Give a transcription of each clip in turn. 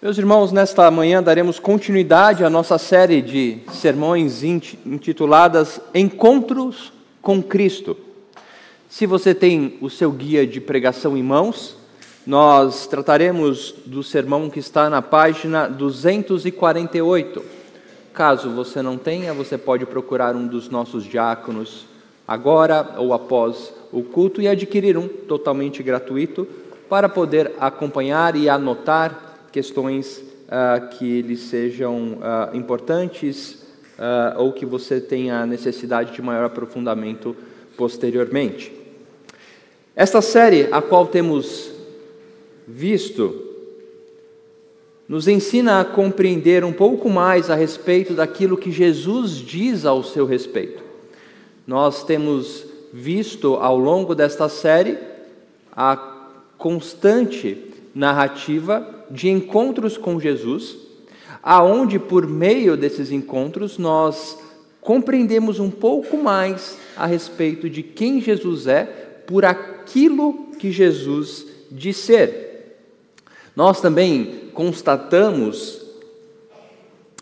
Meus irmãos, nesta manhã daremos continuidade à nossa série de sermões intituladas Encontros com Cristo. Se você tem o seu guia de pregação em mãos, nós trataremos do sermão que está na página 248. Caso você não tenha, você pode procurar um dos nossos diáconos agora ou após o culto e adquirir um totalmente gratuito para poder acompanhar e anotar questões uh, que lhes sejam uh, importantes uh, ou que você tenha necessidade de maior aprofundamento posteriormente. Esta série, a qual temos visto, nos ensina a compreender um pouco mais a respeito daquilo que Jesus diz ao seu respeito. Nós temos visto ao longo desta série a constante narrativa de encontros com Jesus, aonde por meio desses encontros nós compreendemos um pouco mais a respeito de quem Jesus é por aquilo que Jesus diz ser. Nós também constatamos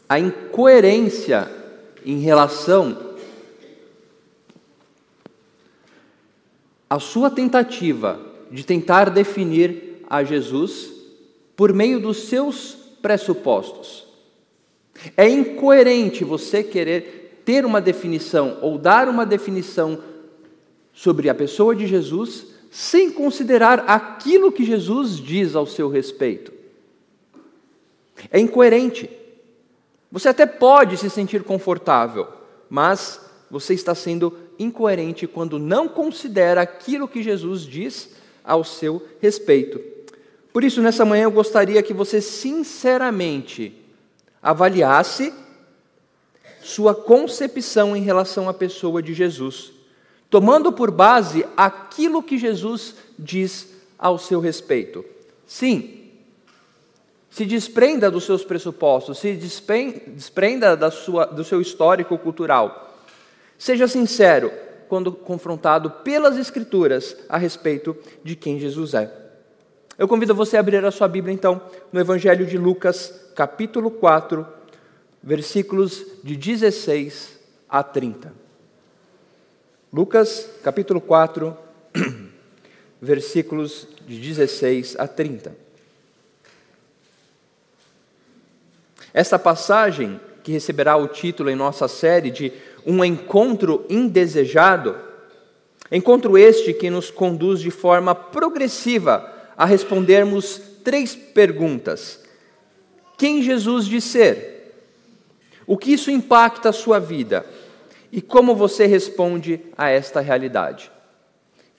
a incoerência em relação à sua tentativa de tentar definir a Jesus por meio dos seus pressupostos. É incoerente você querer ter uma definição ou dar uma definição sobre a pessoa de Jesus sem considerar aquilo que Jesus diz ao seu respeito. É incoerente. Você até pode se sentir confortável, mas você está sendo incoerente quando não considera aquilo que Jesus diz ao seu respeito. Por isso, nessa manhã, eu gostaria que você sinceramente avaliasse sua concepção em relação à pessoa de Jesus, tomando por base aquilo que Jesus diz ao seu respeito. Sim, se desprenda dos seus pressupostos, se desprenda da sua, do seu histórico cultural. Seja sincero quando confrontado pelas Escrituras a respeito de quem Jesus é. Eu convido você a abrir a sua Bíblia, então, no Evangelho de Lucas, capítulo 4, versículos de 16 a 30. Lucas, capítulo 4, versículos de 16 a 30. Esta passagem, que receberá o título em nossa série de Um Encontro Indesejado, encontro este que nos conduz de forma progressiva a respondermos três perguntas: Quem Jesus diz ser? O que isso impacta a sua vida? E como você responde a esta realidade?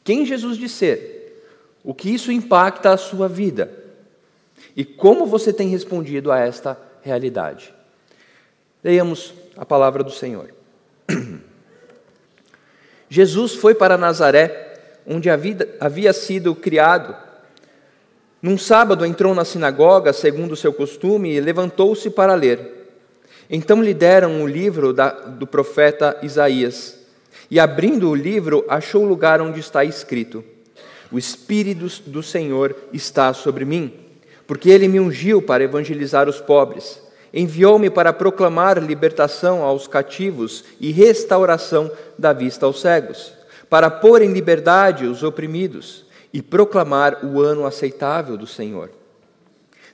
Quem Jesus diz ser? O que isso impacta a sua vida? E como você tem respondido a esta realidade? Leiamos a palavra do Senhor. Jesus foi para Nazaré, onde havia sido criado num sábado entrou na sinagoga, segundo o seu costume, e levantou-se para ler. Então lhe deram o livro da, do profeta Isaías. E abrindo o livro, achou o lugar onde está escrito: O Espírito do Senhor está sobre mim, porque ele me ungiu para evangelizar os pobres. Enviou-me para proclamar libertação aos cativos e restauração da vista aos cegos, para pôr em liberdade os oprimidos e proclamar o ano aceitável do Senhor.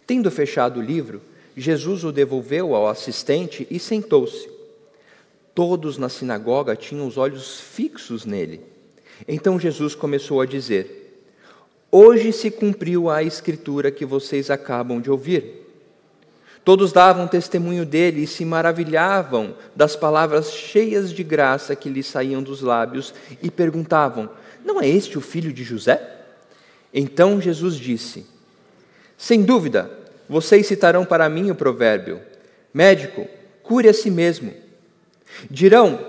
Tendo fechado o livro, Jesus o devolveu ao assistente e sentou-se. Todos na sinagoga tinham os olhos fixos nele. Então Jesus começou a dizer: Hoje se cumpriu a escritura que vocês acabam de ouvir. Todos davam testemunho dele e se maravilhavam das palavras cheias de graça que lhe saíam dos lábios e perguntavam: Não é este o filho de José? Então Jesus disse: Sem dúvida, vocês citarão para mim o provérbio: Médico, cure a si mesmo. Dirão: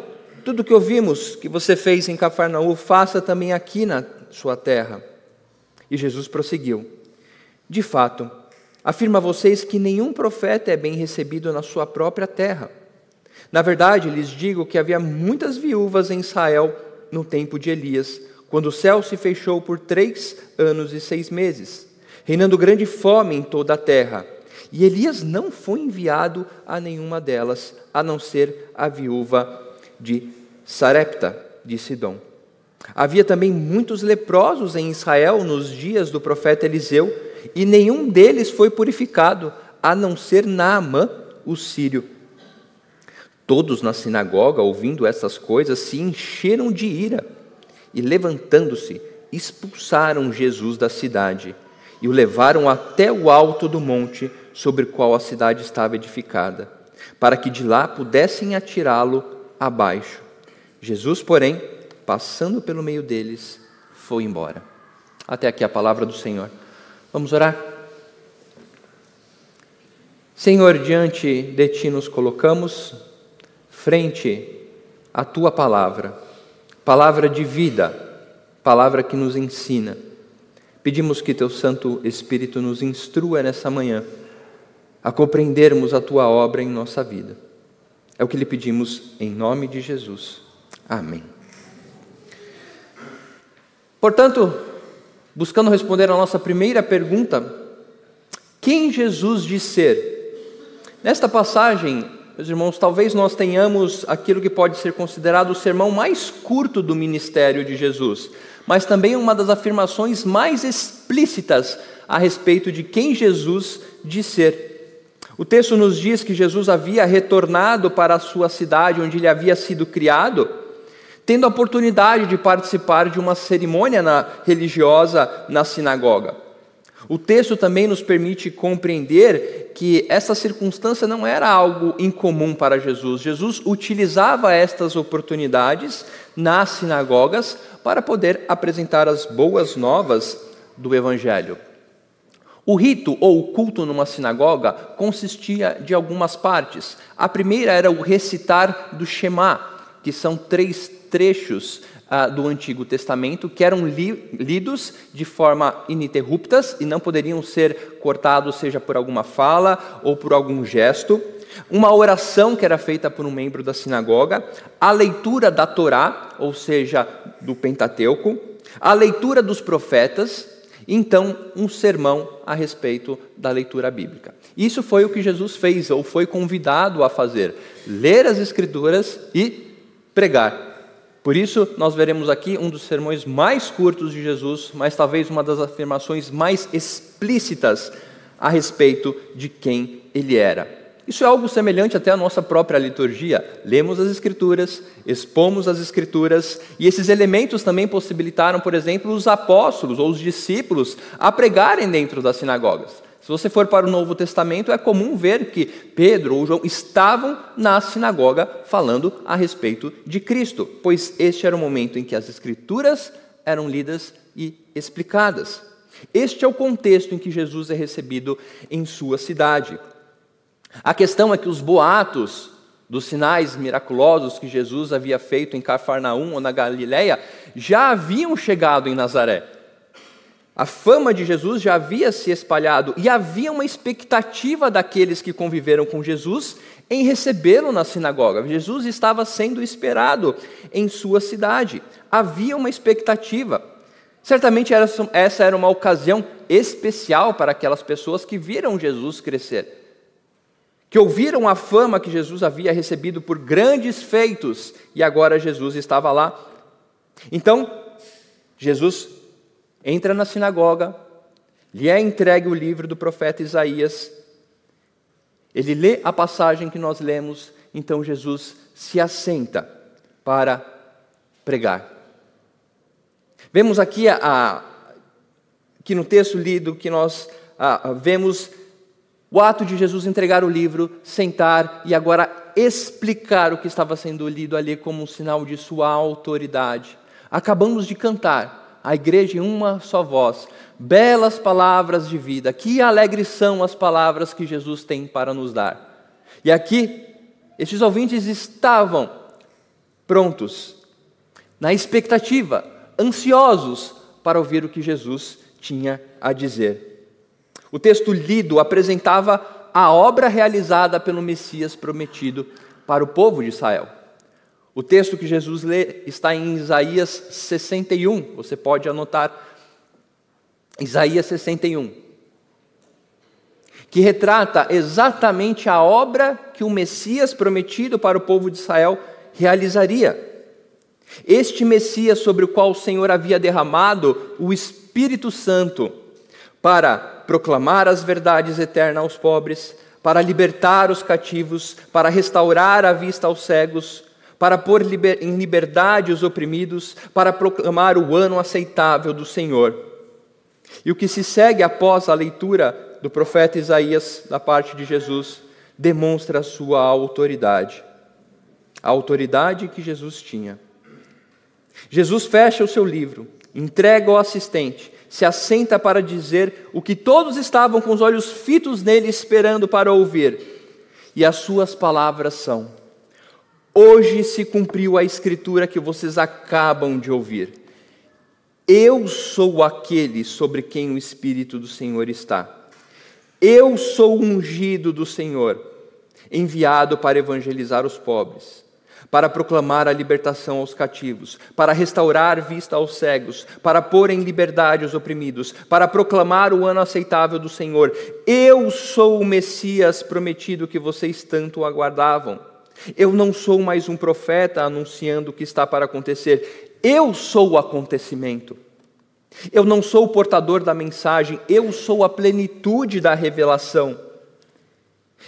Tudo que ouvimos que você fez em Cafarnaum, faça também aqui na sua terra. E Jesus prosseguiu: De fato, afirma a vocês que nenhum profeta é bem recebido na sua própria terra. Na verdade, lhes digo que havia muitas viúvas em Israel no tempo de Elias quando o céu se fechou por três anos e seis meses, reinando grande fome em toda a terra. e Elias não foi enviado a nenhuma delas, a não ser a viúva de Sarepta, de Sidom. Havia também muitos leprosos em Israel nos dias do profeta Eliseu, e nenhum deles foi purificado, a não ser Naamã, o sírio. Todos na sinagoga, ouvindo essas coisas, se encheram de ira e, levantando-se, expulsaram Jesus da cidade e o levaram até o alto do monte sobre o qual a cidade estava edificada, para que de lá pudessem atirá-lo abaixo. Jesus, porém, passando pelo meio deles, foi embora. Até aqui a palavra do Senhor. Vamos orar? Senhor, diante de Ti nos colocamos, frente à Tua palavra, palavra de vida, palavra que nos ensina. Pedimos que Teu Santo Espírito nos instrua nessa manhã a compreendermos a Tua obra em nossa vida. É o que lhe pedimos em nome de Jesus. Amém. Portanto, buscando responder a nossa primeira pergunta, quem Jesus diz ser? Nesta passagem, meus irmãos, talvez nós tenhamos aquilo que pode ser considerado o sermão mais curto do ministério de Jesus, mas também uma das afirmações mais explícitas a respeito de quem Jesus diz ser. O texto nos diz que Jesus havia retornado para a sua cidade onde ele havia sido criado tendo a oportunidade de participar de uma cerimônia religiosa na sinagoga. O texto também nos permite compreender que essa circunstância não era algo incomum para Jesus. Jesus utilizava estas oportunidades nas sinagogas para poder apresentar as boas novas do Evangelho. O rito ou o culto numa sinagoga consistia de algumas partes. A primeira era o recitar do Shema, que são três trechos ah, do Antigo Testamento que eram li lidos de forma ininterruptas e não poderiam ser cortados, seja por alguma fala ou por algum gesto. Uma oração que era feita por um membro da sinagoga, a leitura da Torá, ou seja, do Pentateuco, a leitura dos profetas, então um sermão a respeito da leitura bíblica. Isso foi o que Jesus fez, ou foi convidado a fazer: ler as Escrituras e pregar. Por isso, nós veremos aqui um dos sermões mais curtos de Jesus, mas talvez uma das afirmações mais explícitas a respeito de quem ele era. Isso é algo semelhante até à nossa própria liturgia. Lemos as Escrituras, expomos as Escrituras, e esses elementos também possibilitaram, por exemplo, os apóstolos ou os discípulos a pregarem dentro das sinagogas. Se você for para o Novo Testamento, é comum ver que Pedro ou João estavam na sinagoga falando a respeito de Cristo, pois este era o momento em que as Escrituras eram lidas e explicadas. Este é o contexto em que Jesus é recebido em sua cidade. A questão é que os boatos dos sinais miraculosos que Jesus havia feito em Cafarnaum ou na Galiléia já haviam chegado em Nazaré. A fama de Jesus já havia se espalhado e havia uma expectativa daqueles que conviveram com Jesus em recebê-lo na sinagoga. Jesus estava sendo esperado em sua cidade. Havia uma expectativa. Certamente essa era uma ocasião especial para aquelas pessoas que viram Jesus crescer, que ouviram a fama que Jesus havia recebido por grandes feitos e agora Jesus estava lá. Então, Jesus entra na sinagoga, lhe é entregue o livro do profeta Isaías, ele lê a passagem que nós lemos, então Jesus se assenta para pregar. Vemos aqui, a, a, que no texto lido que nós a, vemos o ato de Jesus entregar o livro, sentar e agora explicar o que estava sendo lido ali como um sinal de sua autoridade. Acabamos de cantar a igreja em uma só voz. Belas palavras de vida, que alegres são as palavras que Jesus tem para nos dar. E aqui, estes ouvintes estavam prontos, na expectativa, ansiosos para ouvir o que Jesus tinha a dizer. O texto lido apresentava a obra realizada pelo Messias prometido para o povo de Israel. O texto que Jesus lê está em Isaías 61, você pode anotar. Isaías 61. que retrata exatamente a obra que o Messias prometido para o povo de Israel realizaria. Este Messias sobre o qual o Senhor havia derramado o Espírito Santo para proclamar as verdades eternas aos pobres, para libertar os cativos, para restaurar a vista aos cegos, para pôr em liberdade os oprimidos, para proclamar o ano aceitável do Senhor. E o que se segue após a leitura do profeta Isaías da parte de Jesus demonstra a sua autoridade, a autoridade que Jesus tinha. Jesus fecha o seu livro, entrega ao assistente, se assenta para dizer o que todos estavam com os olhos fitos nele esperando para ouvir. E as suas palavras são: Hoje se cumpriu a escritura que vocês acabam de ouvir. Eu sou aquele sobre quem o Espírito do Senhor está. Eu sou ungido do Senhor, enviado para evangelizar os pobres para proclamar a libertação aos cativos, para restaurar vista aos cegos, para pôr em liberdade os oprimidos, para proclamar o ano aceitável do Senhor. Eu sou o Messias prometido que vocês tanto aguardavam. Eu não sou mais um profeta anunciando o que está para acontecer. Eu sou o acontecimento. Eu não sou o portador da mensagem, eu sou a plenitude da revelação.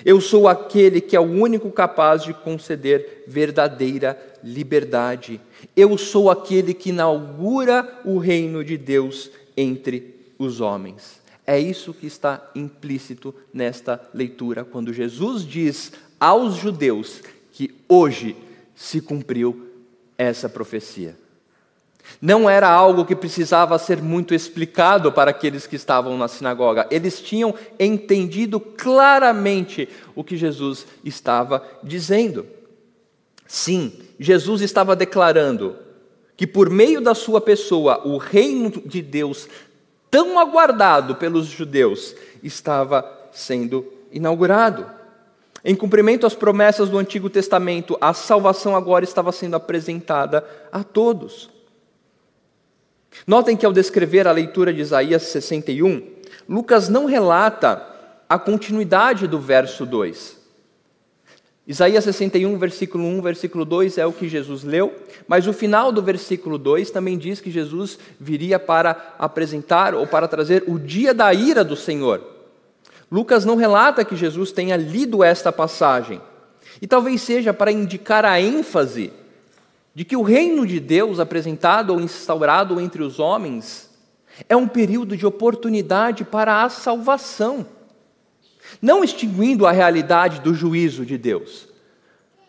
Eu sou aquele que é o único capaz de conceder verdadeira liberdade. Eu sou aquele que inaugura o reino de Deus entre os homens. É isso que está implícito nesta leitura, quando Jesus diz aos judeus que hoje se cumpriu essa profecia. Não era algo que precisava ser muito explicado para aqueles que estavam na sinagoga. Eles tinham entendido claramente o que Jesus estava dizendo. Sim, Jesus estava declarando que por meio da sua pessoa o reino de Deus, tão aguardado pelos judeus, estava sendo inaugurado. Em cumprimento às promessas do Antigo Testamento, a salvação agora estava sendo apresentada a todos. Notem que ao descrever a leitura de Isaías 61, Lucas não relata a continuidade do verso 2. Isaías 61, versículo 1, versículo 2 é o que Jesus leu, mas o final do versículo 2 também diz que Jesus viria para apresentar ou para trazer o dia da ira do Senhor. Lucas não relata que Jesus tenha lido esta passagem, e talvez seja para indicar a ênfase de que o reino de Deus apresentado ou instaurado entre os homens é um período de oportunidade para a salvação, não extinguindo a realidade do juízo de Deus,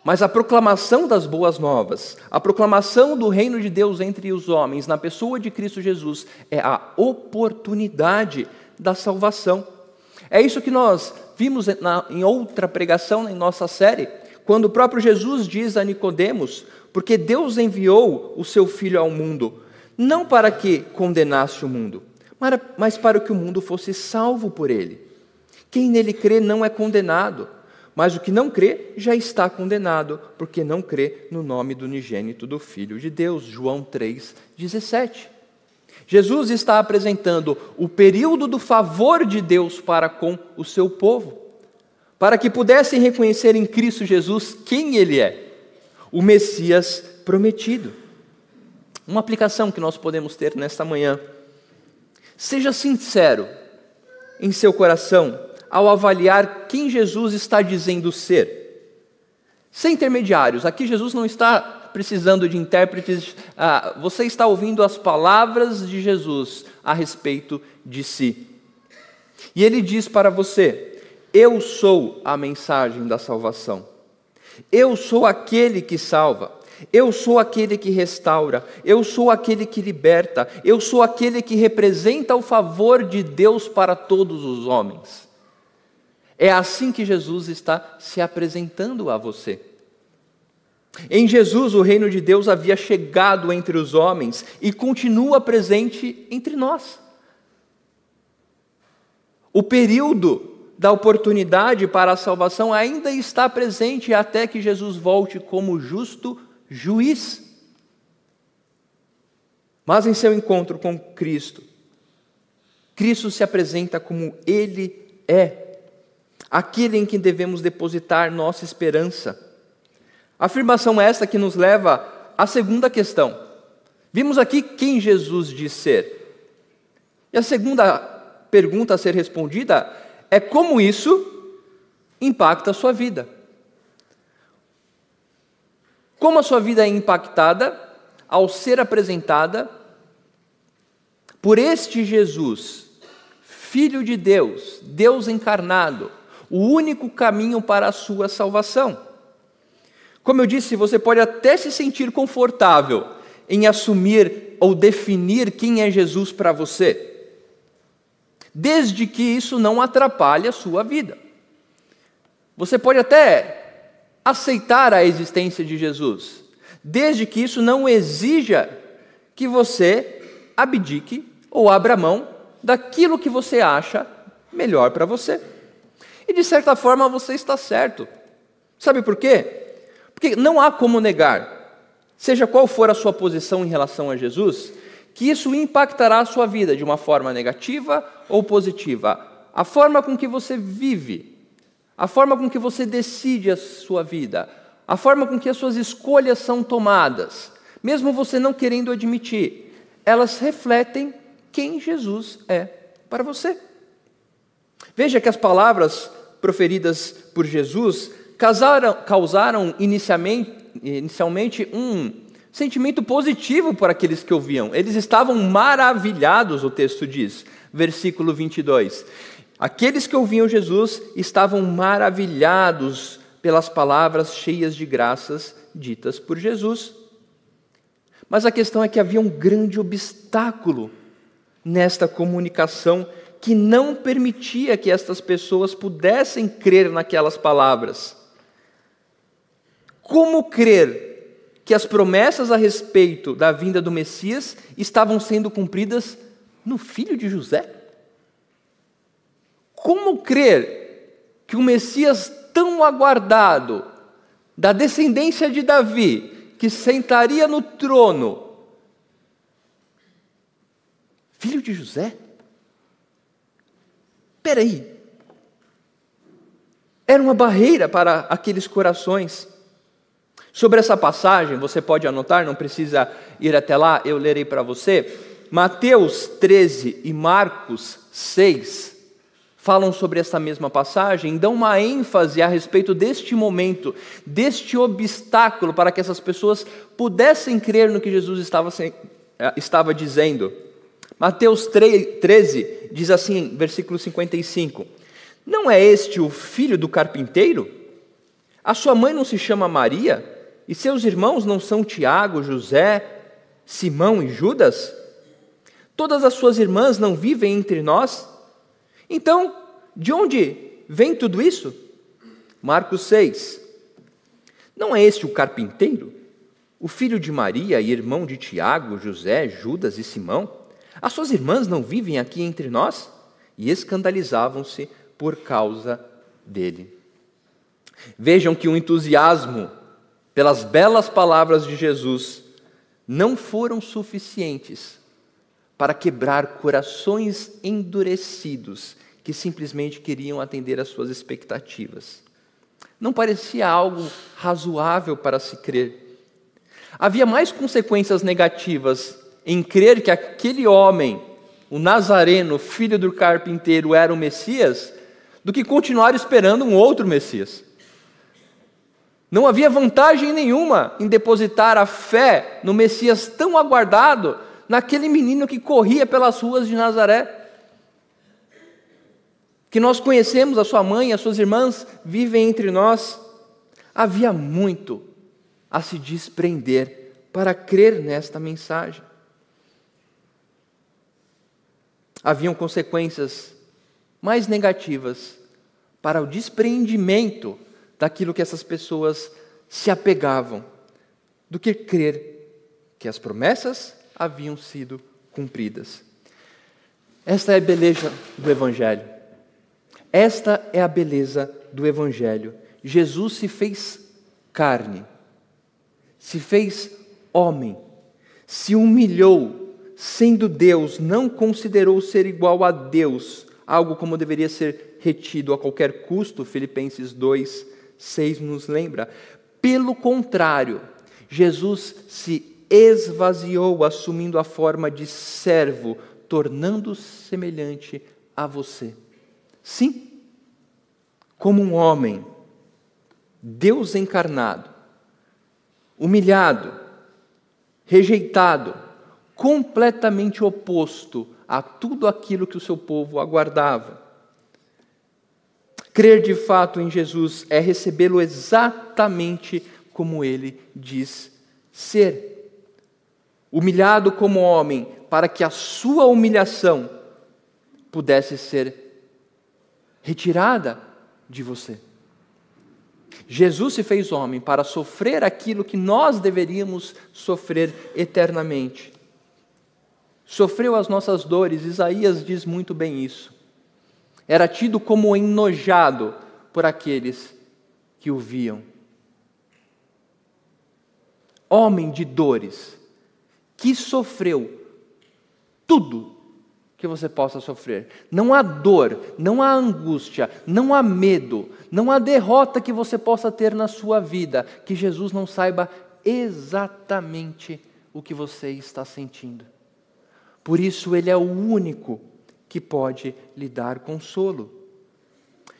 mas a proclamação das boas novas, a proclamação do reino de Deus entre os homens, na pessoa de Cristo Jesus, é a oportunidade da salvação. É isso que nós vimos em outra pregação em nossa série, quando o próprio Jesus diz a Nicodemos porque Deus enviou o seu Filho ao mundo, não para que condenasse o mundo, mas para que o mundo fosse salvo por ele. Quem nele crê não é condenado, mas o que não crê já está condenado, porque não crê no nome do unigênito do Filho de Deus. João 3,17. Jesus está apresentando o período do favor de Deus para com o seu povo, para que pudessem reconhecer em Cristo Jesus quem Ele é o Messias prometido. Uma aplicação que nós podemos ter nesta manhã. Seja sincero em seu coração ao avaliar quem Jesus está dizendo ser. Sem intermediários, aqui Jesus não está precisando de intérpretes, ah, você está ouvindo as palavras de Jesus a respeito de si. E ele diz para você: Eu sou a mensagem da salvação. Eu sou aquele que salva. Eu sou aquele que restaura, eu sou aquele que liberta, eu sou aquele que representa o favor de Deus para todos os homens. É assim que Jesus está se apresentando a você. Em Jesus, o reino de Deus havia chegado entre os homens e continua presente entre nós. O período da oportunidade para a salvação ainda está presente até que Jesus volte como justo juiz. Mas em seu encontro com Cristo, Cristo se apresenta como Ele é. aquele em quem devemos depositar nossa esperança. Afirmação esta que nos leva à segunda questão. Vimos aqui quem Jesus diz ser. E a segunda pergunta a ser respondida é como isso impacta a sua vida. Como a sua vida é impactada ao ser apresentada por este Jesus, Filho de Deus, Deus encarnado, o único caminho para a sua salvação. Como eu disse, você pode até se sentir confortável em assumir ou definir quem é Jesus para você, desde que isso não atrapalhe a sua vida. Você pode até aceitar a existência de Jesus, desde que isso não exija que você abdique ou abra mão daquilo que você acha melhor para você. E de certa forma você está certo. Sabe por quê? Porque não há como negar, seja qual for a sua posição em relação a Jesus, que isso impactará a sua vida de uma forma negativa ou positiva. A forma com que você vive a forma com que você decide a sua vida, a forma com que as suas escolhas são tomadas, mesmo você não querendo admitir, elas refletem quem Jesus é para você. Veja que as palavras proferidas por Jesus causaram, causaram inicialmente, inicialmente um sentimento positivo para aqueles que ouviam. Eles estavam maravilhados, o texto diz, versículo 22. Aqueles que ouviam Jesus estavam maravilhados pelas palavras cheias de graças ditas por Jesus. Mas a questão é que havia um grande obstáculo nesta comunicação que não permitia que estas pessoas pudessem crer naquelas palavras. Como crer que as promessas a respeito da vinda do Messias estavam sendo cumpridas no filho de José? Como crer que o Messias tão aguardado, da descendência de Davi, que sentaria no trono, filho de José? Espera aí. Era uma barreira para aqueles corações. Sobre essa passagem, você pode anotar, não precisa ir até lá, eu lerei para você. Mateus 13 e Marcos 6 falam sobre essa mesma passagem, dão uma ênfase a respeito deste momento, deste obstáculo para que essas pessoas pudessem crer no que Jesus estava, eh, estava dizendo. Mateus 13 diz assim, versículo 55: Não é este o filho do carpinteiro? A sua mãe não se chama Maria? E seus irmãos não são Tiago, José, Simão e Judas? Todas as suas irmãs não vivem entre nós? Então, de onde vem tudo isso? Marcos 6. Não é este o carpinteiro? O filho de Maria e irmão de Tiago, José, Judas e Simão? As suas irmãs não vivem aqui entre nós? E escandalizavam-se por causa dele. Vejam que o entusiasmo pelas belas palavras de Jesus não foram suficientes para quebrar corações endurecidos que simplesmente queriam atender às suas expectativas. Não parecia algo razoável para se crer. Havia mais consequências negativas em crer que aquele homem, o Nazareno, filho do carpinteiro, era o Messias, do que continuar esperando um outro Messias. Não havia vantagem nenhuma em depositar a fé no Messias tão aguardado naquele menino que corria pelas ruas de Nazaré. Que nós conhecemos, a sua mãe, as suas irmãs vivem entre nós. Havia muito a se desprender para crer nesta mensagem. Haviam consequências mais negativas para o despreendimento daquilo que essas pessoas se apegavam, do que crer que as promessas haviam sido cumpridas. Esta é a beleza do Evangelho. Esta é a beleza do Evangelho. Jesus se fez carne, se fez homem, se humilhou, sendo Deus, não considerou ser igual a Deus, algo como deveria ser retido a qualquer custo, Filipenses 2, 6 nos lembra. Pelo contrário, Jesus se esvaziou, assumindo a forma de servo, tornando-se semelhante a você. Sim, como um homem, Deus encarnado, humilhado, rejeitado, completamente oposto a tudo aquilo que o seu povo aguardava. Crer de fato em Jesus é recebê-lo exatamente como ele diz ser. Humilhado como homem, para que a sua humilhação pudesse ser retirada de você. Jesus se fez homem para sofrer aquilo que nós deveríamos sofrer eternamente. Sofreu as nossas dores, Isaías diz muito bem isso. Era tido como enojado por aqueles que o viam. Homem de dores, que sofreu tudo que você possa sofrer. Não há dor, não há angústia, não há medo, não há derrota que você possa ter na sua vida que Jesus não saiba exatamente o que você está sentindo. Por isso, Ele é o único que pode lhe dar consolo.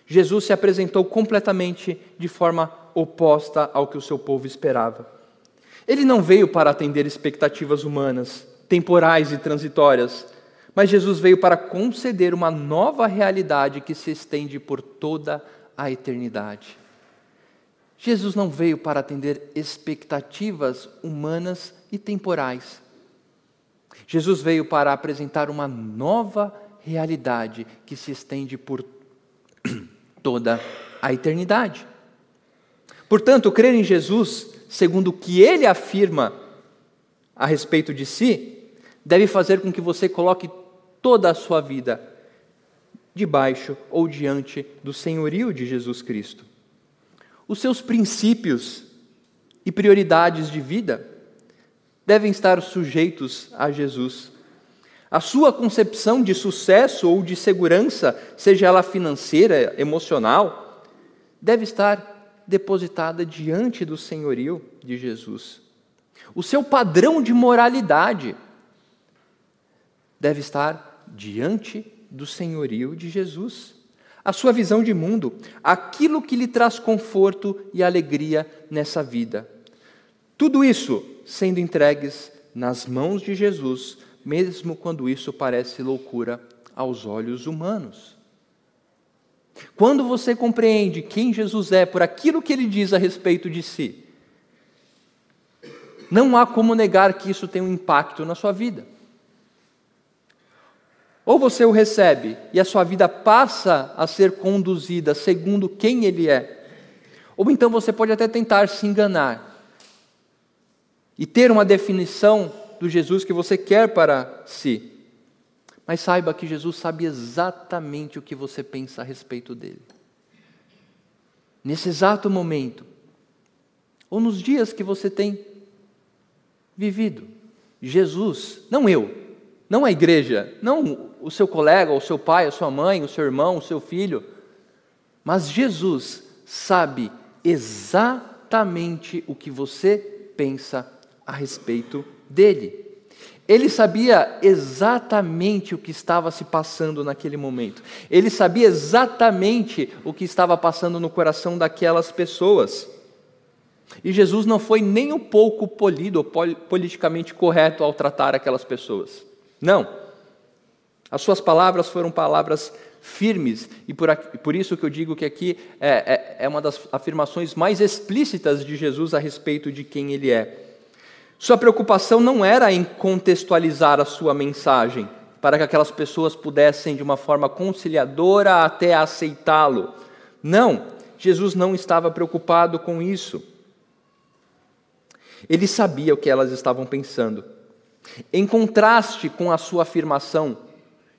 Jesus se apresentou completamente de forma oposta ao que o seu povo esperava. Ele não veio para atender expectativas humanas, temporais e transitórias mas Jesus veio para conceder uma nova realidade que se estende por toda a eternidade. Jesus não veio para atender expectativas humanas e temporais. Jesus veio para apresentar uma nova realidade que se estende por toda a eternidade. Portanto, crer em Jesus, segundo o que ele afirma a respeito de si, deve fazer com que você coloque toda a sua vida debaixo ou diante do senhorio de Jesus Cristo. Os seus princípios e prioridades de vida devem estar sujeitos a Jesus. A sua concepção de sucesso ou de segurança, seja ela financeira, emocional, deve estar depositada diante do senhorio de Jesus. O seu padrão de moralidade deve estar diante do senhorio de Jesus. A sua visão de mundo, aquilo que lhe traz conforto e alegria nessa vida. Tudo isso sendo entregues nas mãos de Jesus, mesmo quando isso parece loucura aos olhos humanos. Quando você compreende quem Jesus é por aquilo que ele diz a respeito de si, não há como negar que isso tem um impacto na sua vida. Ou você o recebe e a sua vida passa a ser conduzida segundo quem ele é, ou então você pode até tentar se enganar e ter uma definição do Jesus que você quer para si. Mas saiba que Jesus sabe exatamente o que você pensa a respeito dele. Nesse exato momento, ou nos dias que você tem vivido, Jesus, não eu, não a igreja, não o seu colega, o seu pai, a sua mãe, o seu irmão, o seu filho, mas Jesus sabe exatamente o que você pensa a respeito dele. Ele sabia exatamente o que estava se passando naquele momento. Ele sabia exatamente o que estava passando no coração daquelas pessoas. E Jesus não foi nem um pouco polido ou politicamente correto ao tratar aquelas pessoas. Não. As suas palavras foram palavras firmes, e por, aqui, por isso que eu digo que aqui é, é, é uma das afirmações mais explícitas de Jesus a respeito de quem ele é. Sua preocupação não era em contextualizar a sua mensagem, para que aquelas pessoas pudessem, de uma forma conciliadora, até aceitá-lo. Não, Jesus não estava preocupado com isso. Ele sabia o que elas estavam pensando. Em contraste com a sua afirmação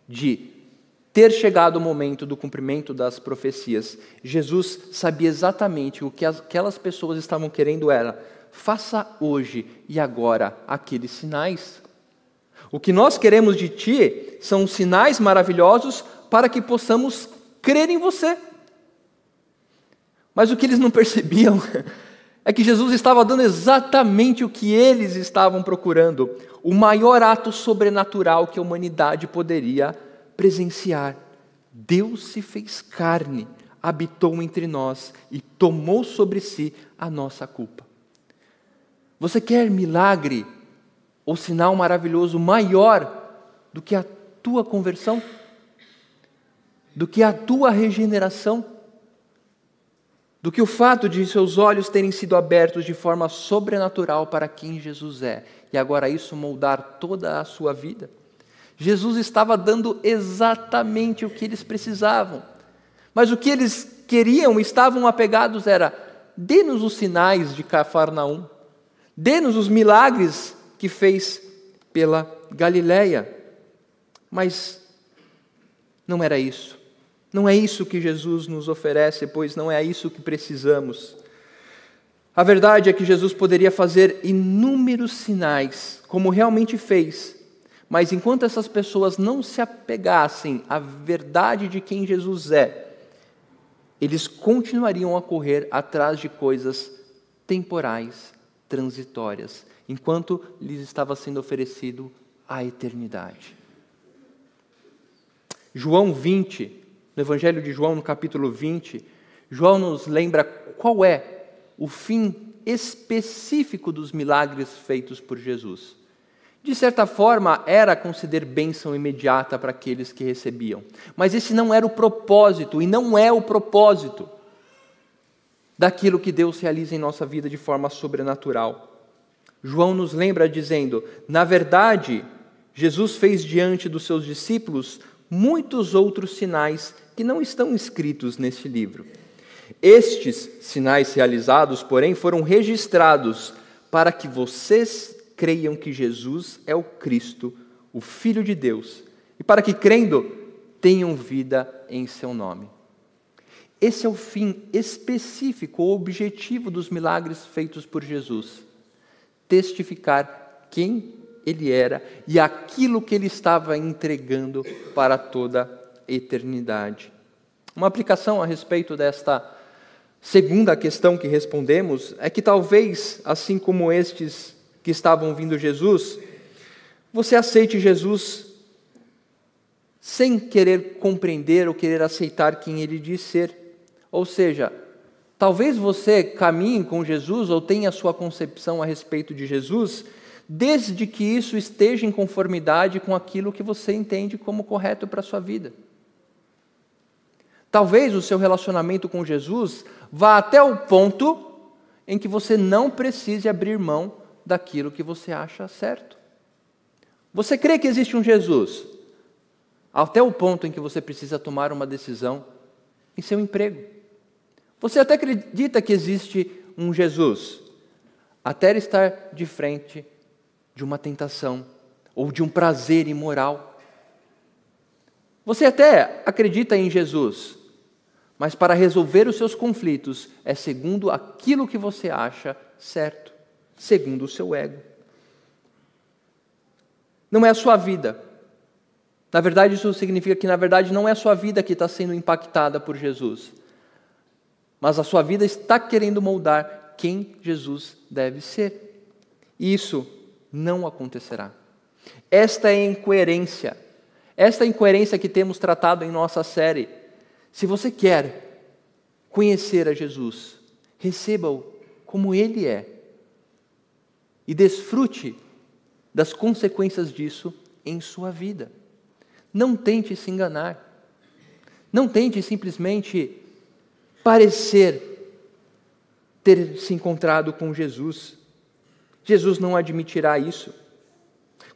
de ter chegado o momento do cumprimento das profecias, Jesus sabia exatamente o que aquelas pessoas estavam querendo era: faça hoje e agora aqueles sinais. O que nós queremos de ti são sinais maravilhosos para que possamos crer em você. Mas o que eles não percebiam é que Jesus estava dando exatamente o que eles estavam procurando, o maior ato sobrenatural que a humanidade poderia presenciar. Deus se fez carne, habitou entre nós e tomou sobre si a nossa culpa. Você quer milagre ou sinal maravilhoso maior do que a tua conversão? Do que a tua regeneração? Do que o fato de seus olhos terem sido abertos de forma sobrenatural para quem Jesus é e agora isso moldar toda a sua vida? Jesus estava dando exatamente o que eles precisavam. Mas o que eles queriam, estavam apegados, era: dê-nos os sinais de Cafarnaum, dê-nos os milagres que fez pela Galileia. Mas não era isso. Não é isso que Jesus nos oferece, pois não é isso que precisamos. A verdade é que Jesus poderia fazer inúmeros sinais, como realmente fez, mas enquanto essas pessoas não se apegassem à verdade de quem Jesus é, eles continuariam a correr atrás de coisas temporais, transitórias, enquanto lhes estava sendo oferecido a eternidade. João 20, no Evangelho de João, no capítulo 20, João nos lembra qual é o fim específico dos milagres feitos por Jesus de certa forma, era conceder bênção imediata para aqueles que recebiam. Mas esse não era o propósito, e não é o propósito daquilo que Deus realiza em nossa vida de forma sobrenatural. João nos lembra dizendo: na verdade, Jesus fez diante dos seus discípulos muitos outros sinais que não estão escritos neste livro. Estes sinais realizados, porém, foram registrados para que vocês creiam que Jesus é o Cristo, o Filho de Deus, e para que, crendo, tenham vida em seu nome. Esse é o fim específico, o objetivo dos milagres feitos por Jesus: testificar quem ele era e aquilo que ele estava entregando para toda a eternidade. Uma aplicação a respeito desta segunda questão que respondemos é que talvez, assim como estes que estavam vindo Jesus, você aceite Jesus sem querer compreender ou querer aceitar quem ele diz ser. Ou seja, talvez você caminhe com Jesus ou tenha sua concepção a respeito de Jesus, desde que isso esteja em conformidade com aquilo que você entende como correto para a sua vida. Talvez o seu relacionamento com Jesus vá até o ponto em que você não precise abrir mão daquilo que você acha certo. Você crê que existe um Jesus, até o ponto em que você precisa tomar uma decisão em seu emprego. Você até acredita que existe um Jesus, até estar de frente de uma tentação ou de um prazer imoral. Você até acredita em Jesus, mas para resolver os seus conflitos é segundo aquilo que você acha certo segundo o seu ego. Não é a sua vida. Na verdade, isso significa que, na verdade, não é a sua vida que está sendo impactada por Jesus, mas a sua vida está querendo moldar quem Jesus deve ser. E isso não acontecerá. Esta é a incoerência, esta incoerência que temos tratado em nossa série. Se você quer conhecer a Jesus, receba-o como ele é e desfrute das consequências disso em sua vida. Não tente se enganar. Não tente simplesmente parecer ter se encontrado com Jesus. Jesus não admitirá isso.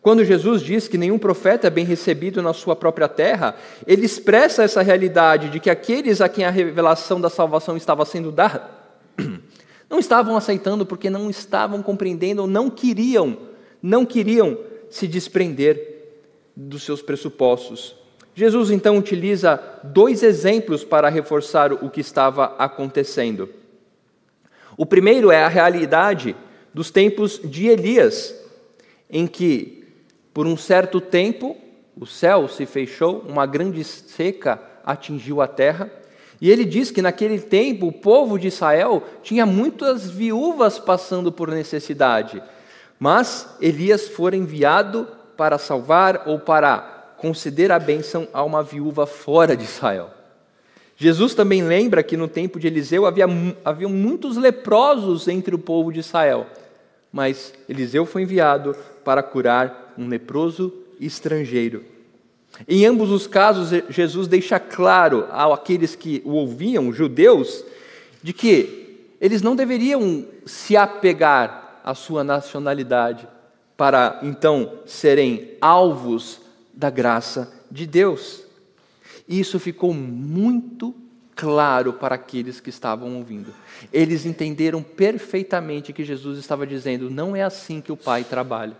Quando Jesus diz que nenhum profeta é bem recebido na sua própria terra, ele expressa essa realidade de que aqueles a quem a revelação da salvação estava sendo dada não estavam aceitando porque não estavam compreendendo ou não queriam, não queriam se desprender dos seus pressupostos. Jesus então utiliza dois exemplos para reforçar o que estava acontecendo. O primeiro é a realidade dos tempos de Elias, em que, por um certo tempo, o céu se fechou, uma grande seca atingiu a terra. E ele diz que naquele tempo o povo de Israel tinha muitas viúvas passando por necessidade, mas Elias foi enviado para salvar ou para conceder a bênção a uma viúva fora de Israel. Jesus também lembra que no tempo de Eliseu havia, havia muitos leprosos entre o povo de Israel, mas Eliseu foi enviado para curar um leproso estrangeiro. Em ambos os casos, Jesus deixa claro àqueles que o ouviam, judeus, de que eles não deveriam se apegar à sua nacionalidade para então serem alvos da graça de Deus. Isso ficou muito claro para aqueles que estavam ouvindo. Eles entenderam perfeitamente que Jesus estava dizendo: não é assim que o Pai trabalha.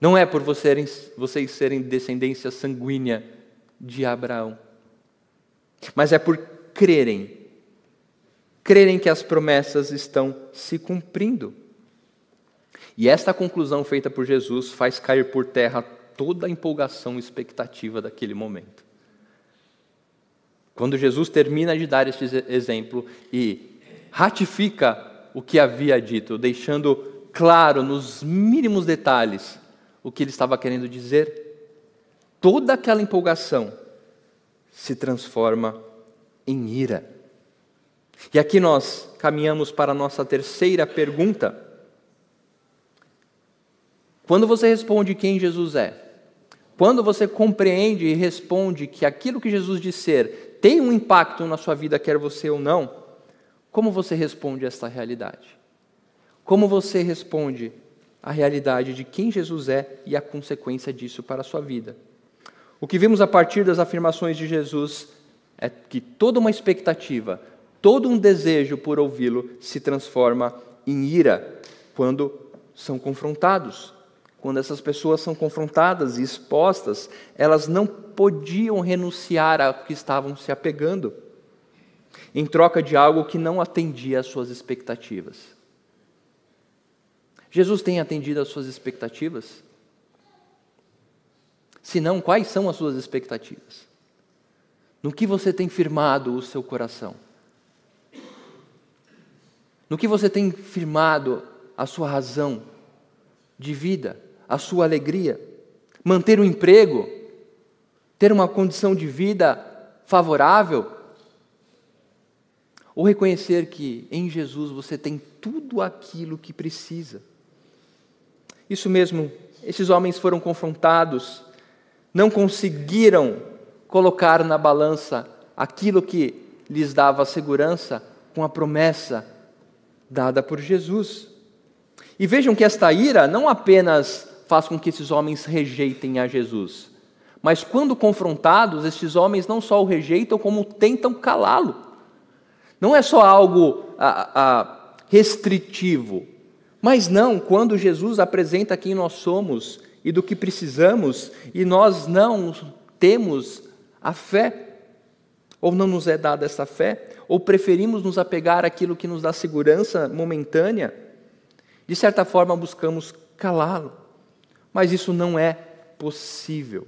Não é por vocês, vocês serem descendência sanguínea de Abraão, mas é por crerem, crerem que as promessas estão se cumprindo. E esta conclusão feita por Jesus faz cair por terra toda a empolgação e expectativa daquele momento. Quando Jesus termina de dar este exemplo e ratifica o que havia dito, deixando claro nos mínimos detalhes o que ele estava querendo dizer, toda aquela empolgação se transforma em ira. E aqui nós caminhamos para a nossa terceira pergunta. Quando você responde quem Jesus é, quando você compreende e responde que aquilo que Jesus disser tem um impacto na sua vida, quer você ou não, como você responde a esta realidade? Como você responde a realidade de quem Jesus é e a consequência disso para a sua vida. O que vimos a partir das afirmações de Jesus é que toda uma expectativa, todo um desejo por ouvi-lo se transforma em ira quando são confrontados. Quando essas pessoas são confrontadas e expostas, elas não podiam renunciar ao que estavam se apegando, em troca de algo que não atendia às suas expectativas. Jesus tem atendido às suas expectativas? Se não, quais são as suas expectativas? No que você tem firmado o seu coração? No que você tem firmado a sua razão de vida, a sua alegria? Manter um emprego? Ter uma condição de vida favorável? Ou reconhecer que em Jesus você tem tudo aquilo que precisa? Isso mesmo, esses homens foram confrontados, não conseguiram colocar na balança aquilo que lhes dava segurança com a promessa dada por Jesus. E vejam que esta ira não apenas faz com que esses homens rejeitem a Jesus, mas quando confrontados, estes homens não só o rejeitam, como tentam calá-lo. Não é só algo a, a, restritivo, mas não, quando Jesus apresenta quem nós somos e do que precisamos, e nós não temos a fé, ou não nos é dada essa fé, ou preferimos nos apegar àquilo que nos dá segurança momentânea, de certa forma buscamos calá-lo. Mas isso não é possível.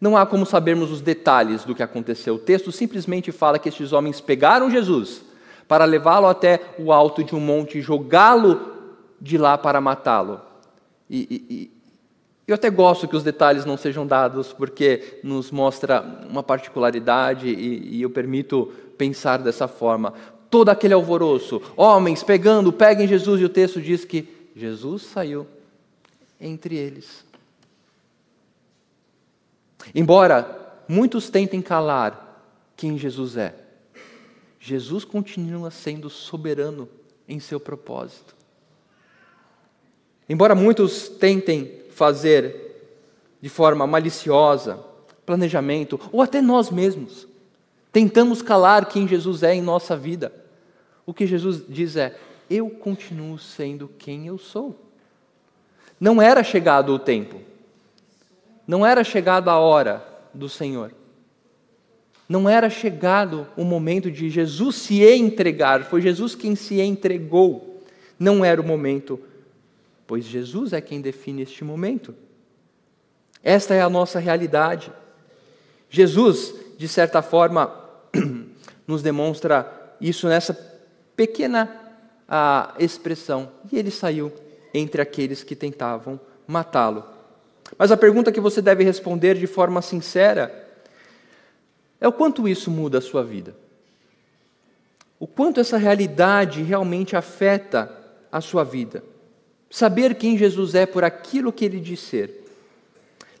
Não há como sabermos os detalhes do que aconteceu. O texto simplesmente fala que estes homens pegaram Jesus para levá-lo até o alto de um monte e jogá-lo de lá para matá-lo. E, e, e, eu até gosto que os detalhes não sejam dados, porque nos mostra uma particularidade e, e eu permito pensar dessa forma. Todo aquele alvoroço, homens pegando, peguem Jesus, e o texto diz que Jesus saiu entre eles. Embora muitos tentem calar quem Jesus é, Jesus continua sendo soberano em seu propósito. Embora muitos tentem fazer de forma maliciosa, planejamento, ou até nós mesmos, tentamos calar quem Jesus é em nossa vida. O que Jesus diz é: eu continuo sendo quem eu sou. Não era chegado o tempo, não era chegada a hora do Senhor, não era chegado o momento de Jesus se entregar, foi Jesus quem se entregou, não era o momento pois Jesus é quem define este momento. Esta é a nossa realidade. Jesus, de certa forma, nos demonstra isso nessa pequena a, expressão. E ele saiu entre aqueles que tentavam matá-lo. Mas a pergunta que você deve responder de forma sincera é o quanto isso muda a sua vida. O quanto essa realidade realmente afeta a sua vida. Saber quem Jesus é por aquilo que ele diz ser.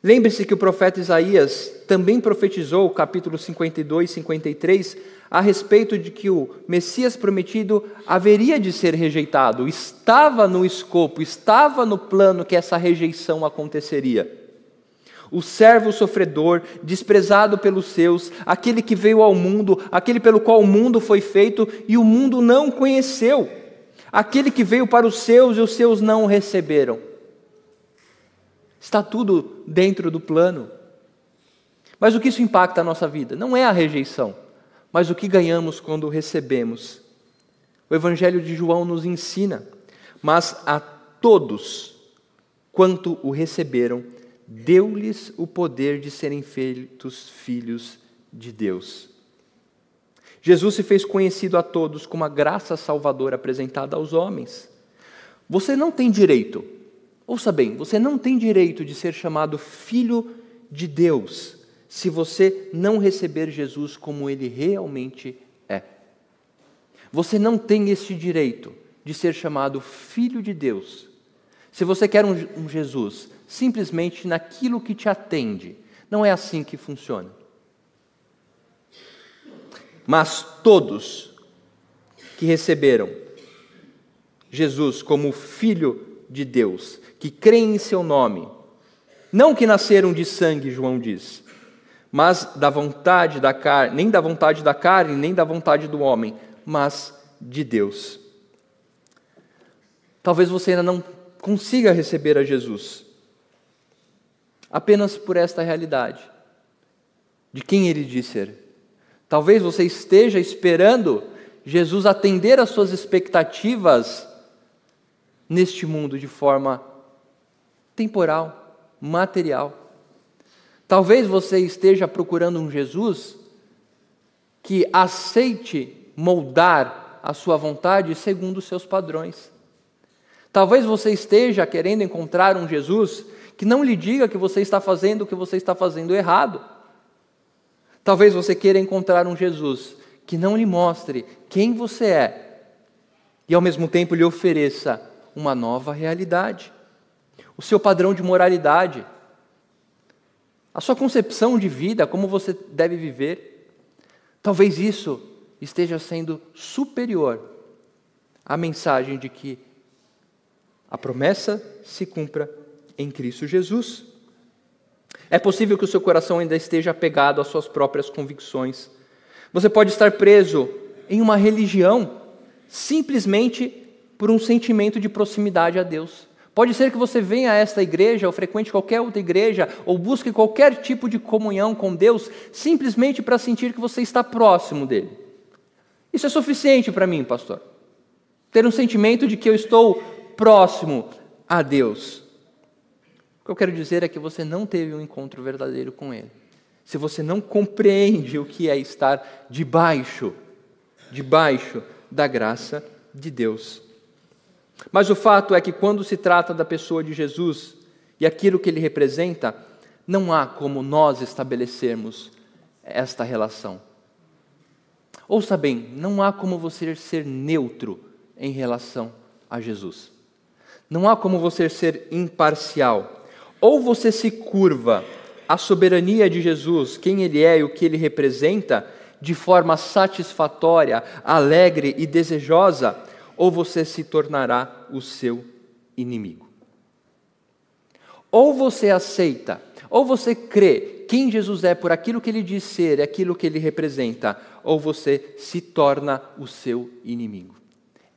Lembre-se que o profeta Isaías também profetizou, capítulo 52, 53, a respeito de que o Messias prometido haveria de ser rejeitado. Estava no escopo, estava no plano que essa rejeição aconteceria. O servo sofredor, desprezado pelos seus, aquele que veio ao mundo, aquele pelo qual o mundo foi feito e o mundo não conheceu, aquele que veio para os seus e os seus não o receberam. Está tudo dentro do plano. Mas o que isso impacta a nossa vida? Não é a rejeição, mas o que ganhamos quando recebemos. O Evangelho de João nos ensina, mas a todos quanto o receberam, deu-lhes o poder de serem feitos filhos de Deus. Jesus se fez conhecido a todos como a graça salvadora apresentada aos homens. Você não tem direito, ouça bem, você não tem direito de ser chamado filho de Deus se você não receber Jesus como ele realmente é. Você não tem este direito de ser chamado filho de Deus se você quer um, Jesus simplesmente naquilo que te atende. Não é assim que funciona. Mas todos que receberam Jesus como Filho de Deus, que creem em seu nome, não que nasceram de sangue, João diz, mas da vontade da carne, nem da vontade da carne, nem da vontade do homem, mas de Deus. Talvez você ainda não consiga receber a Jesus, apenas por esta realidade de quem ele diz ser. Talvez você esteja esperando Jesus atender às suas expectativas neste mundo de forma temporal, material. Talvez você esteja procurando um Jesus que aceite moldar a sua vontade segundo os seus padrões. Talvez você esteja querendo encontrar um Jesus que não lhe diga que você está fazendo o que você está fazendo errado. Talvez você queira encontrar um Jesus que não lhe mostre quem você é e ao mesmo tempo lhe ofereça uma nova realidade, o seu padrão de moralidade, a sua concepção de vida, como você deve viver. Talvez isso esteja sendo superior à mensagem de que a promessa se cumpra em Cristo Jesus. É possível que o seu coração ainda esteja apegado às suas próprias convicções. Você pode estar preso em uma religião simplesmente por um sentimento de proximidade a Deus. Pode ser que você venha a esta igreja, ou frequente qualquer outra igreja, ou busque qualquer tipo de comunhão com Deus, simplesmente para sentir que você está próximo dele. Isso é suficiente para mim, pastor. Ter um sentimento de que eu estou próximo a Deus. O que eu quero dizer é que você não teve um encontro verdadeiro com Ele. Se você não compreende o que é estar debaixo, debaixo da graça de Deus. Mas o fato é que quando se trata da pessoa de Jesus e aquilo que ele representa, não há como nós estabelecermos esta relação. Ouça bem, não há como você ser neutro em relação a Jesus. Não há como você ser imparcial. Ou você se curva à soberania de Jesus, quem Ele é e o que Ele representa, de forma satisfatória, alegre e desejosa, ou você se tornará o seu inimigo. Ou você aceita, ou você crê quem Jesus é por aquilo que ele diz ser, aquilo que ele representa, ou você se torna o seu inimigo.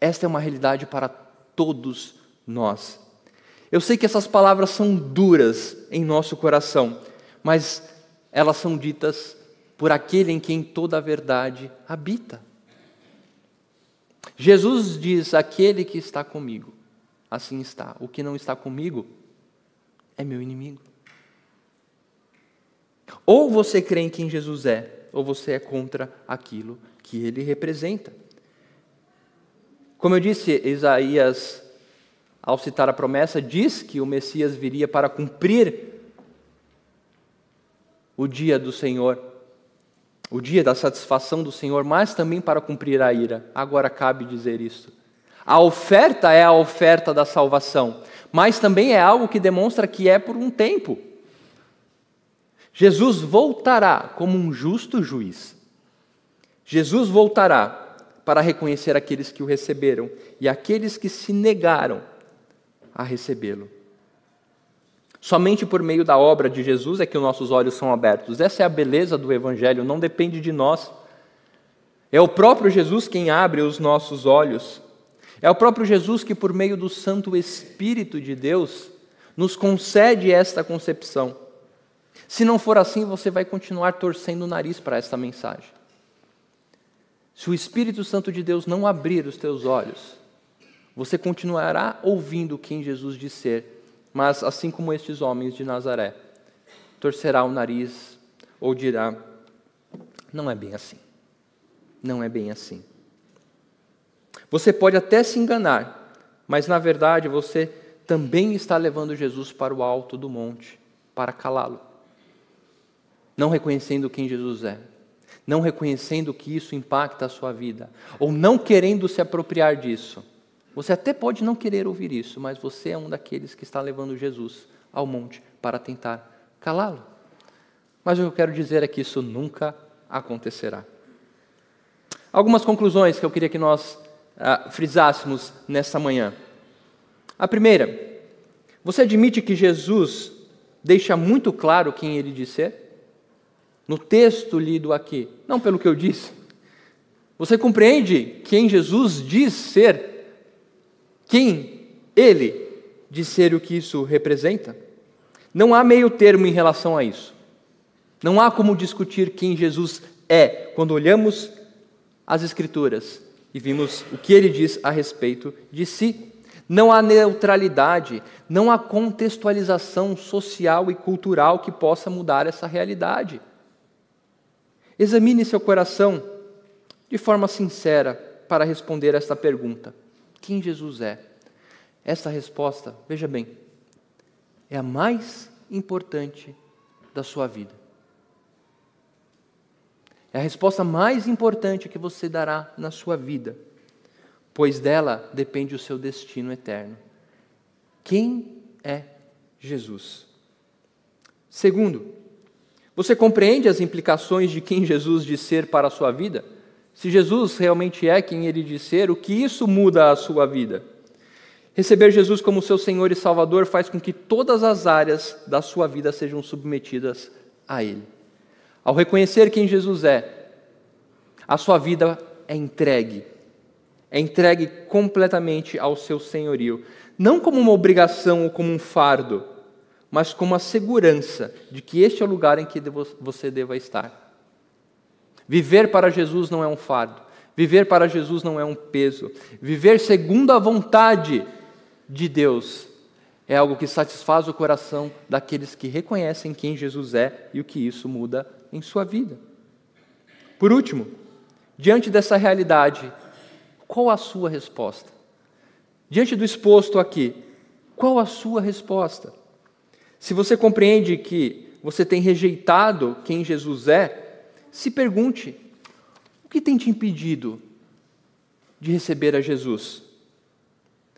Esta é uma realidade para todos nós. Eu sei que essas palavras são duras em nosso coração, mas elas são ditas por aquele em quem toda a verdade habita. Jesus diz: Aquele que está comigo, assim está. O que não está comigo é meu inimigo. Ou você crê em quem Jesus é, ou você é contra aquilo que ele representa. Como eu disse, Isaías, ao citar a promessa, diz que o Messias viria para cumprir o dia do Senhor, o dia da satisfação do Senhor, mas também para cumprir a ira. Agora cabe dizer isso. A oferta é a oferta da salvação, mas também é algo que demonstra que é por um tempo. Jesus voltará como um justo juiz. Jesus voltará para reconhecer aqueles que o receberam e aqueles que se negaram a recebê-lo. Somente por meio da obra de Jesus é que os nossos olhos são abertos. Essa é a beleza do Evangelho, não depende de nós. É o próprio Jesus quem abre os nossos olhos. É o próprio Jesus que, por meio do Santo Espírito de Deus, nos concede esta concepção. Se não for assim, você vai continuar torcendo o nariz para esta mensagem. Se o Espírito Santo de Deus não abrir os teus olhos, você continuará ouvindo quem Jesus diz ser, mas assim como estes homens de Nazaré, torcerá o nariz ou dirá: não é bem assim. Não é bem assim. Você pode até se enganar, mas na verdade você também está levando Jesus para o alto do monte para calá-lo, não reconhecendo quem Jesus é não reconhecendo que isso impacta a sua vida, ou não querendo se apropriar disso. Você até pode não querer ouvir isso, mas você é um daqueles que está levando Jesus ao monte para tentar calá-lo. Mas o que eu quero dizer é que isso nunca acontecerá. Algumas conclusões que eu queria que nós ah, frisássemos nessa manhã. A primeira, você admite que Jesus deixa muito claro quem ele diz ser? no texto lido aqui, não pelo que eu disse. Você compreende quem Jesus diz ser? Quem ele diz ser o que isso representa? Não há meio termo em relação a isso. Não há como discutir quem Jesus é quando olhamos as Escrituras e vimos o que ele diz a respeito de si. Não há neutralidade, não há contextualização social e cultural que possa mudar essa realidade. Examine seu coração de forma sincera para responder esta pergunta: quem Jesus é? Esta resposta, veja bem, é a mais importante da sua vida. É a resposta mais importante que você dará na sua vida, pois dela depende o seu destino eterno. Quem é Jesus? Segundo, você compreende as implicações de quem Jesus diz ser para a sua vida? Se Jesus realmente é quem ele diz ser, o que isso muda a sua vida? Receber Jesus como seu Senhor e Salvador faz com que todas as áreas da sua vida sejam submetidas a Ele. Ao reconhecer quem Jesus é, a sua vida é entregue. É entregue completamente ao seu senhorio. Não como uma obrigação ou como um fardo, mas com a segurança de que este é o lugar em que você deva estar. Viver para Jesus não é um fardo, viver para Jesus não é um peso, viver segundo a vontade de Deus é algo que satisfaz o coração daqueles que reconhecem quem Jesus é e o que isso muda em sua vida. Por último, diante dessa realidade, qual a sua resposta? Diante do exposto aqui, qual a sua resposta? Se você compreende que você tem rejeitado quem Jesus é, se pergunte: o que tem te impedido de receber a Jesus?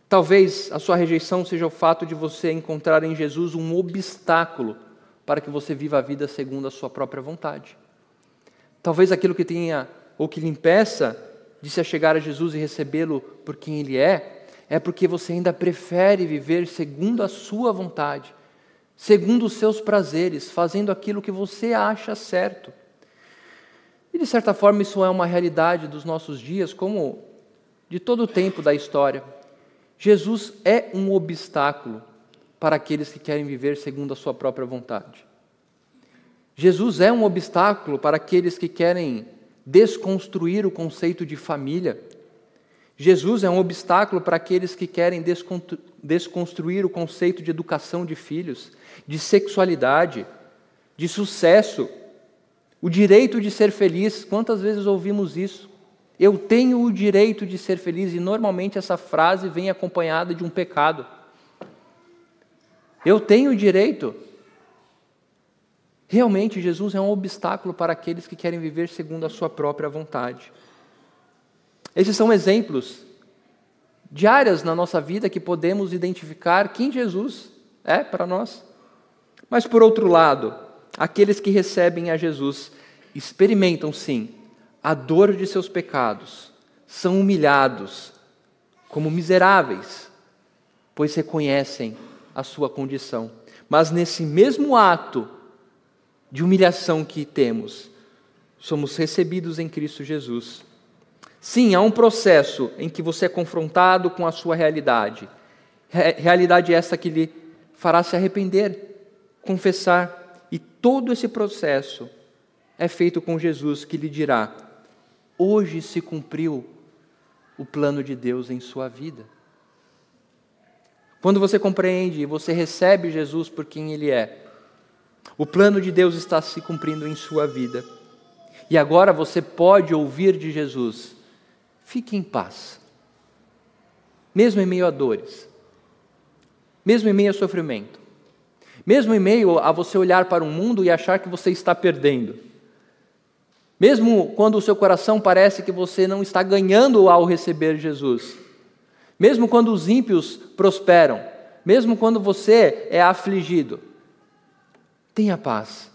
Talvez a sua rejeição seja o fato de você encontrar em Jesus um obstáculo para que você viva a vida segundo a sua própria vontade. Talvez aquilo que tenha ou que lhe impeça de se achegar a Jesus e recebê-lo por quem ele é, é porque você ainda prefere viver segundo a sua vontade segundo os seus prazeres, fazendo aquilo que você acha certo. E de certa forma isso é uma realidade dos nossos dias, como de todo o tempo da história. Jesus é um obstáculo para aqueles que querem viver segundo a sua própria vontade. Jesus é um obstáculo para aqueles que querem desconstruir o conceito de família. Jesus é um obstáculo para aqueles que querem desconstruir o conceito de educação de filhos de sexualidade. de sucesso, o direito de ser feliz. Quantas vezes ouvimos isso? Eu tenho o direito de ser feliz, e normalmente essa frase vem acompanhada de um pecado. Eu tenho o direito. Realmente, Jesus é um obstáculo para aqueles que querem viver segundo a sua própria vontade. Esses são exemplos de áreas na nossa vida que podemos identificar quem Jesus é para nós. Mas, por outro lado, aqueles que recebem a Jesus experimentam sim a dor de seus pecados, são humilhados como miseráveis, pois reconhecem a sua condição. Mas nesse mesmo ato de humilhação que temos, somos recebidos em Cristo Jesus. Sim, há um processo em que você é confrontado com a sua realidade. Realidade essa que lhe fará se arrepender, confessar, todo esse processo é feito com Jesus que lhe dirá: Hoje se cumpriu o plano de Deus em sua vida. Quando você compreende e você recebe Jesus por quem Ele é, o plano de Deus está se cumprindo em sua vida. E agora você pode ouvir de Jesus: fique em paz, mesmo em meio a dores, mesmo em meio a sofrimento, mesmo em meio a você olhar para o mundo e achar que você está perdendo, mesmo quando o seu coração parece que você não está ganhando ao receber Jesus. Mesmo quando os ímpios prosperam, mesmo quando você é afligido, tenha paz,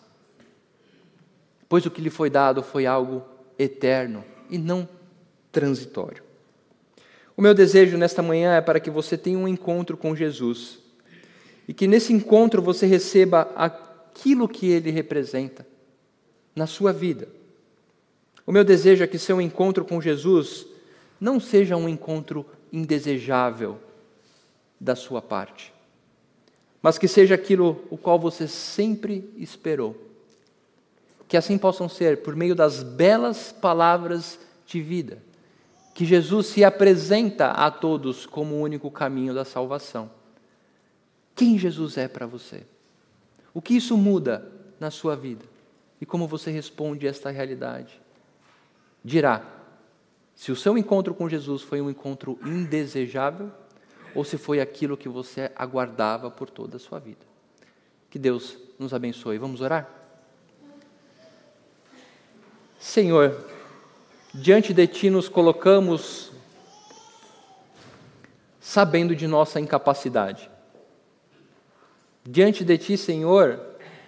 pois o que lhe foi dado foi algo eterno e não transitório. O meu desejo nesta manhã é para que você tenha um encontro com Jesus e que nesse encontro você receba aquilo que ele representa na sua vida. O meu desejo é que seu encontro com Jesus não seja um encontro indesejável da sua parte, mas que seja aquilo o qual você sempre esperou. Que assim possam ser, por meio das belas palavras de vida, que Jesus se apresenta a todos como o único caminho da salvação. Quem Jesus é para você? O que isso muda na sua vida? E como você responde a esta realidade? Dirá se o seu encontro com Jesus foi um encontro indesejável ou se foi aquilo que você aguardava por toda a sua vida. Que Deus nos abençoe. Vamos orar? Senhor, diante de Ti nos colocamos sabendo de nossa incapacidade. Diante de Ti, Senhor,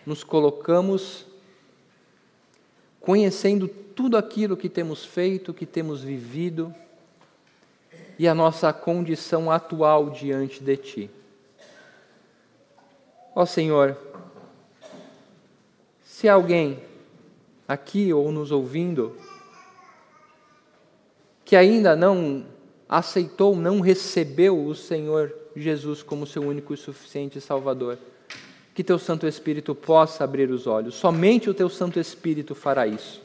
nos colocamos conhecendo tudo aquilo que temos feito, que temos vivido e a nossa condição atual diante de Ti. Ó Senhor, se alguém aqui ou nos ouvindo que ainda não aceitou, não recebeu o Senhor Jesus como seu único e suficiente Salvador, que teu Santo Espírito possa abrir os olhos. Somente o teu Santo Espírito fará isso.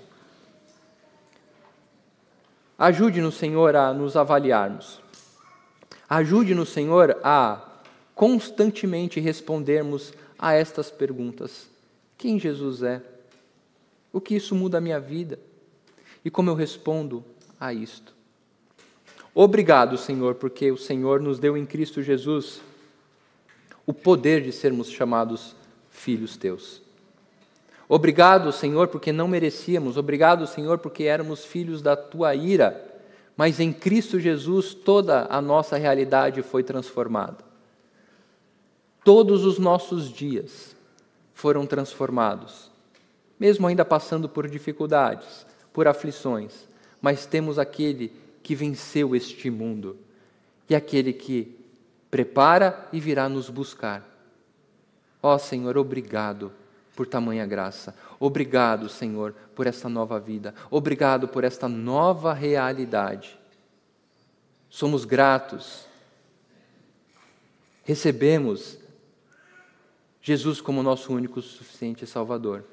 Ajude-nos, Senhor, a nos avaliarmos. Ajude-nos, Senhor, a constantemente respondermos a estas perguntas: Quem Jesus é? O que isso muda a minha vida? E como eu respondo a isto? Obrigado, Senhor, porque o Senhor nos deu em Cristo Jesus o poder de sermos chamados filhos teus. Obrigado, Senhor, porque não merecíamos. Obrigado, Senhor, porque éramos filhos da tua ira. Mas em Cristo Jesus toda a nossa realidade foi transformada. Todos os nossos dias foram transformados, mesmo ainda passando por dificuldades, por aflições, mas temos aquele que venceu este mundo e aquele que prepara e virá nos buscar. Ó Senhor, obrigado por tamanha graça. Obrigado, Senhor, por esta nova vida. Obrigado por esta nova realidade. Somos gratos. Recebemos Jesus como nosso único suficiente Salvador.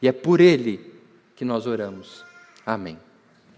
E é por Ele que nós oramos. Amém.